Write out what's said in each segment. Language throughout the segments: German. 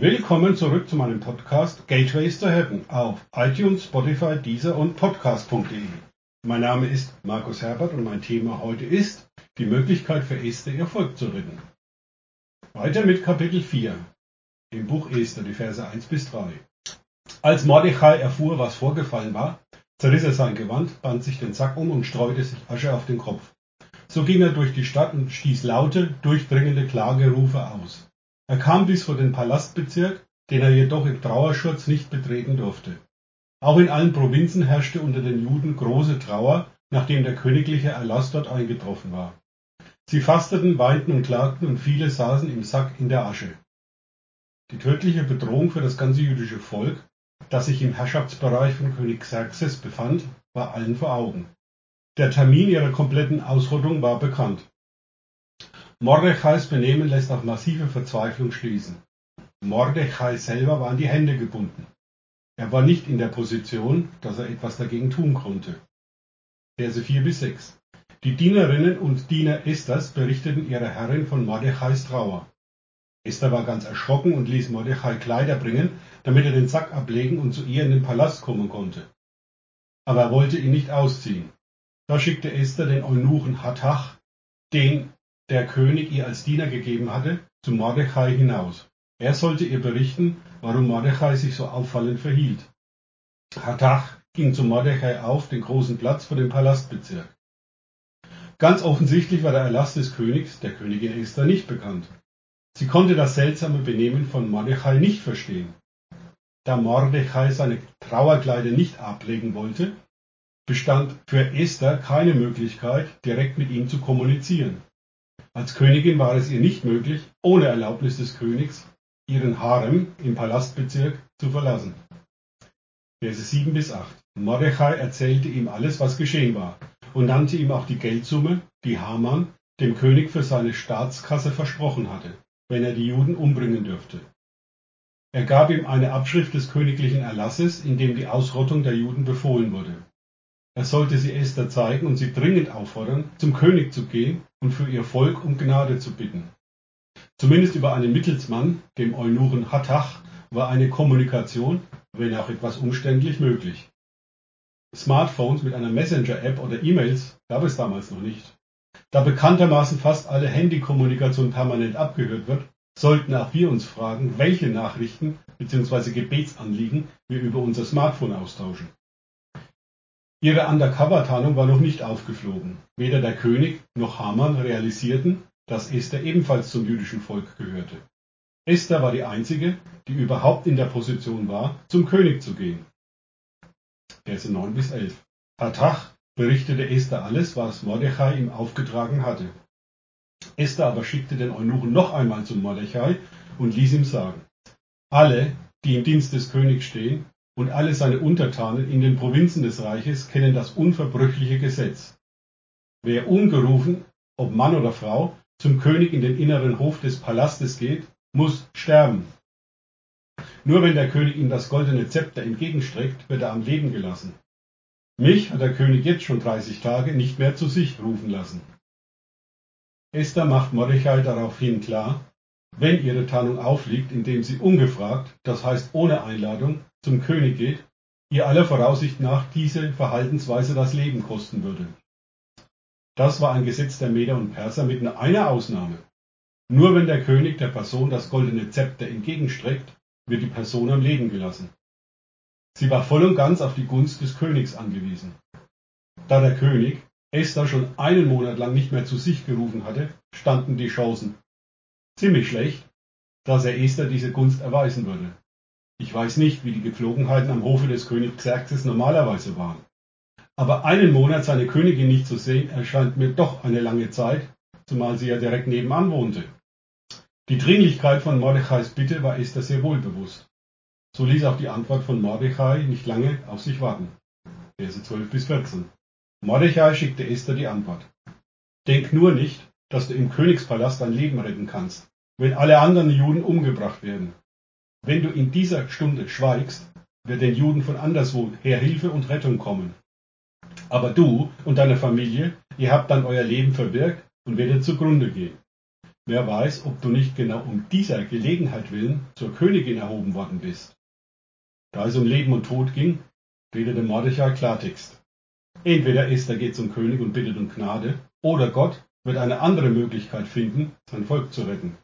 Willkommen zurück zu meinem Podcast Gateways to Heaven auf iTunes, Spotify, Deezer und Podcast.de. Mein Name ist Markus Herbert und mein Thema heute ist die Möglichkeit für Esther ihr Volk zu retten. Weiter mit Kapitel 4 im Buch Esther, die Verse 1 bis 3. Als Mordechai erfuhr, was vorgefallen war, zerriss er sein Gewand, band sich den Sack um und streute sich Asche auf den Kopf. So ging er durch die Stadt und stieß laute, durchdringende Klagerufe aus. Er kam bis vor den Palastbezirk, den er jedoch im Trauerschutz nicht betreten durfte. Auch in allen Provinzen herrschte unter den Juden große Trauer, nachdem der königliche Erlass dort eingetroffen war. Sie fasteten, weinten und klagten und viele saßen im Sack in der Asche. Die tödliche Bedrohung für das ganze jüdische Volk, das sich im Herrschaftsbereich von König Xerxes befand, war allen vor Augen. Der Termin ihrer kompletten Ausrottung war bekannt. Mordechais Benehmen lässt auf massive Verzweiflung schließen. Mordechai selber war an die Hände gebunden. Er war nicht in der Position, dass er etwas dagegen tun konnte. Verse 4 bis 6. Die Dienerinnen und Diener Esthers berichteten ihrer Herrin von Mordechais Trauer. Esther war ganz erschrocken und ließ Mordechai Kleider bringen, damit er den Sack ablegen und zu ihr in den Palast kommen konnte. Aber er wollte ihn nicht ausziehen. Da schickte Esther den Eunuchen Hattach, den der König ihr als Diener gegeben hatte, zu Mordechai hinaus. Er sollte ihr berichten, warum Mordechai sich so auffallend verhielt. Hattach ging zu Mordechai auf den großen Platz vor dem Palastbezirk. Ganz offensichtlich war der Erlass des Königs, der Königin Esther, nicht bekannt. Sie konnte das seltsame Benehmen von Mordechai nicht verstehen. Da Mordechai seine Trauerkleider nicht ablegen wollte, bestand für Esther keine Möglichkeit, direkt mit ihm zu kommunizieren. Als Königin war es ihr nicht möglich, ohne Erlaubnis des Königs, ihren Harem im Palastbezirk zu verlassen. Verse 7 bis 8. Mordechai erzählte ihm alles, was geschehen war, und nannte ihm auch die Geldsumme, die Haman dem König für seine Staatskasse versprochen hatte, wenn er die Juden umbringen dürfte. Er gab ihm eine Abschrift des königlichen Erlasses, in dem die Ausrottung der Juden befohlen wurde. Er sollte sie Esther zeigen und sie dringend auffordern, zum König zu gehen und für ihr Volk um Gnade zu bitten. Zumindest über einen Mittelsmann, dem Eunuchen Hattach, war eine Kommunikation, wenn auch etwas umständlich, möglich. Smartphones mit einer Messenger-App oder E-Mails gab es damals noch nicht. Da bekanntermaßen fast alle Handykommunikation permanent abgehört wird, sollten auch wir uns fragen, welche Nachrichten bzw. Gebetsanliegen wir über unser Smartphone austauschen. Ihre Undercover-Tarnung war noch nicht aufgeflogen. Weder der König noch Haman realisierten, dass Esther ebenfalls zum jüdischen Volk gehörte. Esther war die einzige, die überhaupt in der Position war, zum König zu gehen. Verse 9 bis 11. Hattach berichtete Esther alles, was Mordechai ihm aufgetragen hatte. Esther aber schickte den Eunuchen noch einmal zu Mordechai und ließ ihm sagen, alle, die im Dienst des Königs stehen, und alle seine Untertanen in den Provinzen des Reiches kennen das unverbrüchliche Gesetz. Wer ungerufen, ob Mann oder Frau, zum König in den inneren Hof des Palastes geht, muss sterben. Nur wenn der König ihm das goldene Zepter entgegenstreckt, wird er am Leben gelassen. Mich hat der König jetzt schon 30 Tage nicht mehr zu sich rufen lassen. Esther macht Mordechai daraufhin klar, wenn ihre Tarnung aufliegt, indem sie ungefragt, das heißt ohne Einladung, zum König geht, ihr aller Voraussicht nach diese Verhaltensweise das Leben kosten würde. Das war ein Gesetz der Meder und Perser mit nur einer Ausnahme. Nur wenn der König der Person das goldene Zepter entgegenstreckt, wird die Person am Leben gelassen. Sie war voll und ganz auf die Gunst des Königs angewiesen. Da der König Esther schon einen Monat lang nicht mehr zu sich gerufen hatte, standen die Chancen ziemlich schlecht, dass er Esther diese Gunst erweisen würde. Ich weiß nicht, wie die Gepflogenheiten am Hofe des Königs Xerxes normalerweise waren. Aber einen Monat seine Königin nicht zu sehen, erscheint mir doch eine lange Zeit, zumal sie ja direkt nebenan wohnte. Die Dringlichkeit von Mordechais Bitte war Esther sehr wohl bewusst. So ließ auch die Antwort von Mordechai nicht lange auf sich warten. Verse 12 bis 14. Mordechai schickte Esther die Antwort. Denk nur nicht, dass du im Königspalast dein Leben retten kannst, wenn alle anderen Juden umgebracht werden. Wenn du in dieser Stunde schweigst, wird den Juden von anderswo her Hilfe und Rettung kommen. Aber du und deine Familie, ihr habt dann euer Leben verwirkt und werdet zugrunde gehen. Wer weiß, ob du nicht genau um dieser Gelegenheit willen zur Königin erhoben worden bist. Da es um Leben und Tod ging, redete Mordechai Klartext. Entweder Esther geht zum König und bittet um Gnade, oder Gott wird eine andere Möglichkeit finden, sein Volk zu retten.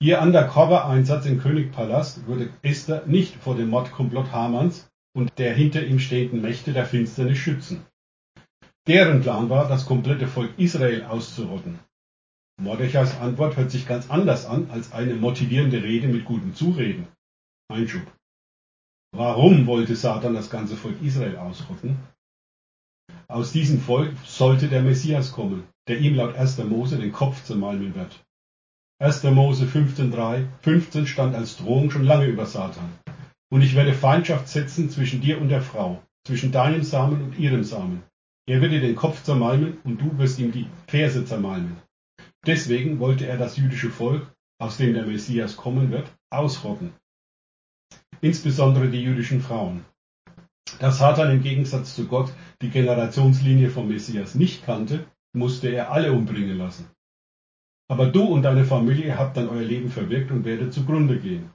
Ihr Undercover-Einsatz im Königpalast würde Esther nicht vor dem Mordkomplott Hamanns und der hinter ihm stehenden Mächte der Finsternis schützen. Deren Plan war, das komplette Volk Israel auszurotten. Mordechais Antwort hört sich ganz anders an als eine motivierende Rede mit guten Zureden. Einschub. Warum wollte Satan das ganze Volk Israel ausrotten? Aus diesem Volk sollte der Messias kommen, der ihm laut 1. Mose den Kopf zermalmen wird. 1. Mose 15,3, 15 stand als Drohung schon lange über Satan. Und ich werde Feindschaft setzen zwischen dir und der Frau, zwischen deinem Samen und ihrem Samen. Er wird dir den Kopf zermalmen und du wirst ihm die Ferse zermalmen. Deswegen wollte er das jüdische Volk, aus dem der Messias kommen wird, ausrotten. Insbesondere die jüdischen Frauen. Da Satan im Gegensatz zu Gott die Generationslinie vom Messias nicht kannte, musste er alle umbringen lassen. Aber du und deine Familie habt dann euer Leben verwirkt und werdet zugrunde gehen.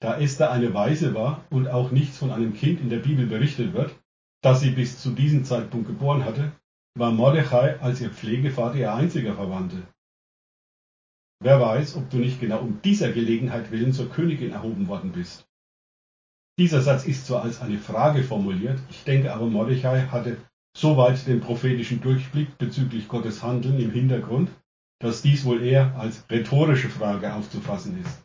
Da Esther eine Weise war und auch nichts von einem Kind in der Bibel berichtet wird, das sie bis zu diesem Zeitpunkt geboren hatte, war Mordechai als ihr Pflegevater ihr einziger Verwandte. Wer weiß, ob du nicht genau um dieser Gelegenheit willen zur Königin erhoben worden bist. Dieser Satz ist zwar als eine Frage formuliert, ich denke aber Mordechai hatte soweit den prophetischen Durchblick bezüglich Gottes Handeln im Hintergrund, dass dies wohl eher als rhetorische Frage aufzufassen ist.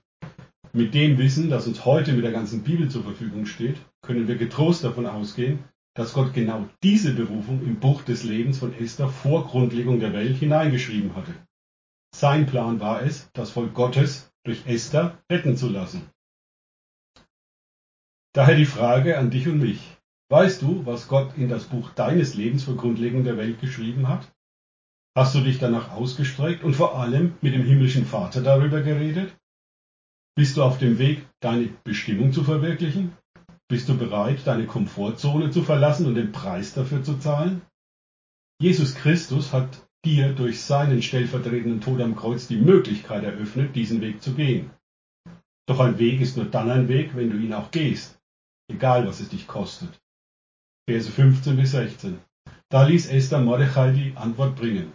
Mit dem Wissen, das uns heute mit der ganzen Bibel zur Verfügung steht, können wir getrost davon ausgehen, dass Gott genau diese Berufung im Buch des Lebens von Esther vor Grundlegung der Welt hineingeschrieben hatte. Sein Plan war es, das Volk Gottes durch Esther retten zu lassen. Daher die Frage an dich und mich. Weißt du, was Gott in das Buch deines Lebens vor Grundlegung der Welt geschrieben hat? Hast du dich danach ausgestreckt und vor allem mit dem himmlischen Vater darüber geredet? Bist du auf dem Weg, deine Bestimmung zu verwirklichen? Bist du bereit, deine Komfortzone zu verlassen und den Preis dafür zu zahlen? Jesus Christus hat dir durch seinen stellvertretenden Tod am Kreuz die Möglichkeit eröffnet, diesen Weg zu gehen. Doch ein Weg ist nur dann ein Weg, wenn du ihn auch gehst, egal was es dich kostet. Verse 15 bis 16. Da ließ Esther Mordechai die Antwort bringen.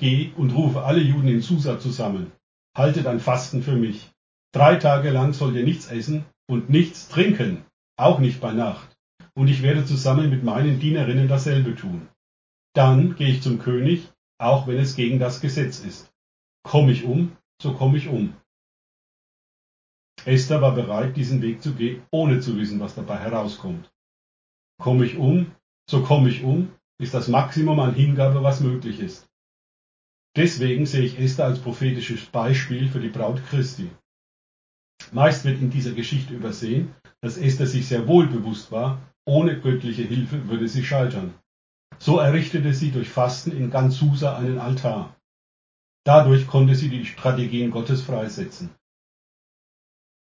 Geh und rufe alle Juden in Susa zusammen. Haltet ein Fasten für mich. Drei Tage lang sollt ihr nichts essen und nichts trinken, auch nicht bei Nacht, und ich werde zusammen mit meinen Dienerinnen dasselbe tun. Dann gehe ich zum König, auch wenn es gegen das Gesetz ist. Komm ich um, so komme ich um. Esther war bereit, diesen Weg zu gehen, ohne zu wissen, was dabei herauskommt. Komme ich um, so komme ich um, ist das Maximum an Hingabe, was möglich ist. Deswegen sehe ich Esther als prophetisches Beispiel für die Braut Christi. Meist wird in dieser Geschichte übersehen, dass Esther sich sehr wohl bewusst war, ohne göttliche Hilfe würde sie scheitern. So errichtete sie durch Fasten in ganz Susa einen Altar. Dadurch konnte sie die Strategien Gottes freisetzen.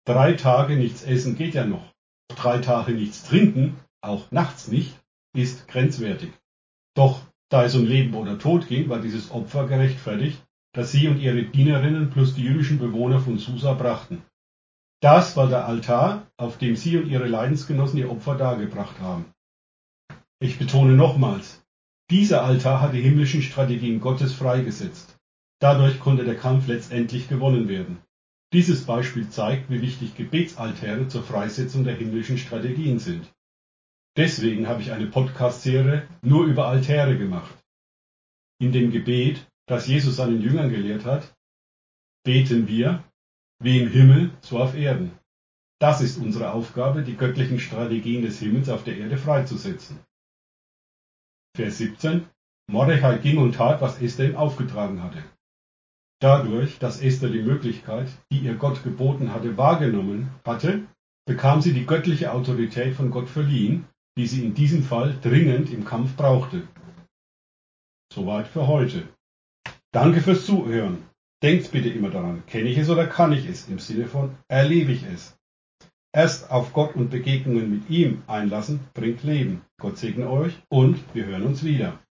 Drei Tage nichts essen geht ja noch. Drei Tage nichts trinken, auch nachts nicht, ist grenzwertig. Doch da es um Leben oder Tod ging, war dieses Opfer gerechtfertigt, das sie und ihre Dienerinnen plus die jüdischen Bewohner von Susa brachten. Das war der Altar, auf dem Sie und Ihre Leidensgenossen Ihr Opfer dargebracht haben. Ich betone nochmals, dieser Altar hat die himmlischen Strategien Gottes freigesetzt. Dadurch konnte der Kampf letztendlich gewonnen werden. Dieses Beispiel zeigt, wie wichtig Gebetsaltäre zur Freisetzung der himmlischen Strategien sind. Deswegen habe ich eine Podcast-Serie nur über Altäre gemacht. In dem Gebet, das Jesus seinen Jüngern gelehrt hat, beten wir, wie im Himmel, so auf Erden. Das ist unsere Aufgabe, die göttlichen Strategien des Himmels auf der Erde freizusetzen. Vers 17. Mordechai ging und tat, was Esther ihm aufgetragen hatte. Dadurch, dass Esther die Möglichkeit, die ihr Gott geboten hatte, wahrgenommen hatte, bekam sie die göttliche Autorität von Gott verliehen, die sie in diesem Fall dringend im Kampf brauchte. Soweit für heute. Danke fürs Zuhören. Denkt bitte immer daran, kenne ich es oder kann ich es? Im Sinne von erlebe ich es. Erst auf Gott und Begegnungen mit ihm einlassen bringt Leben. Gott segne euch und wir hören uns wieder.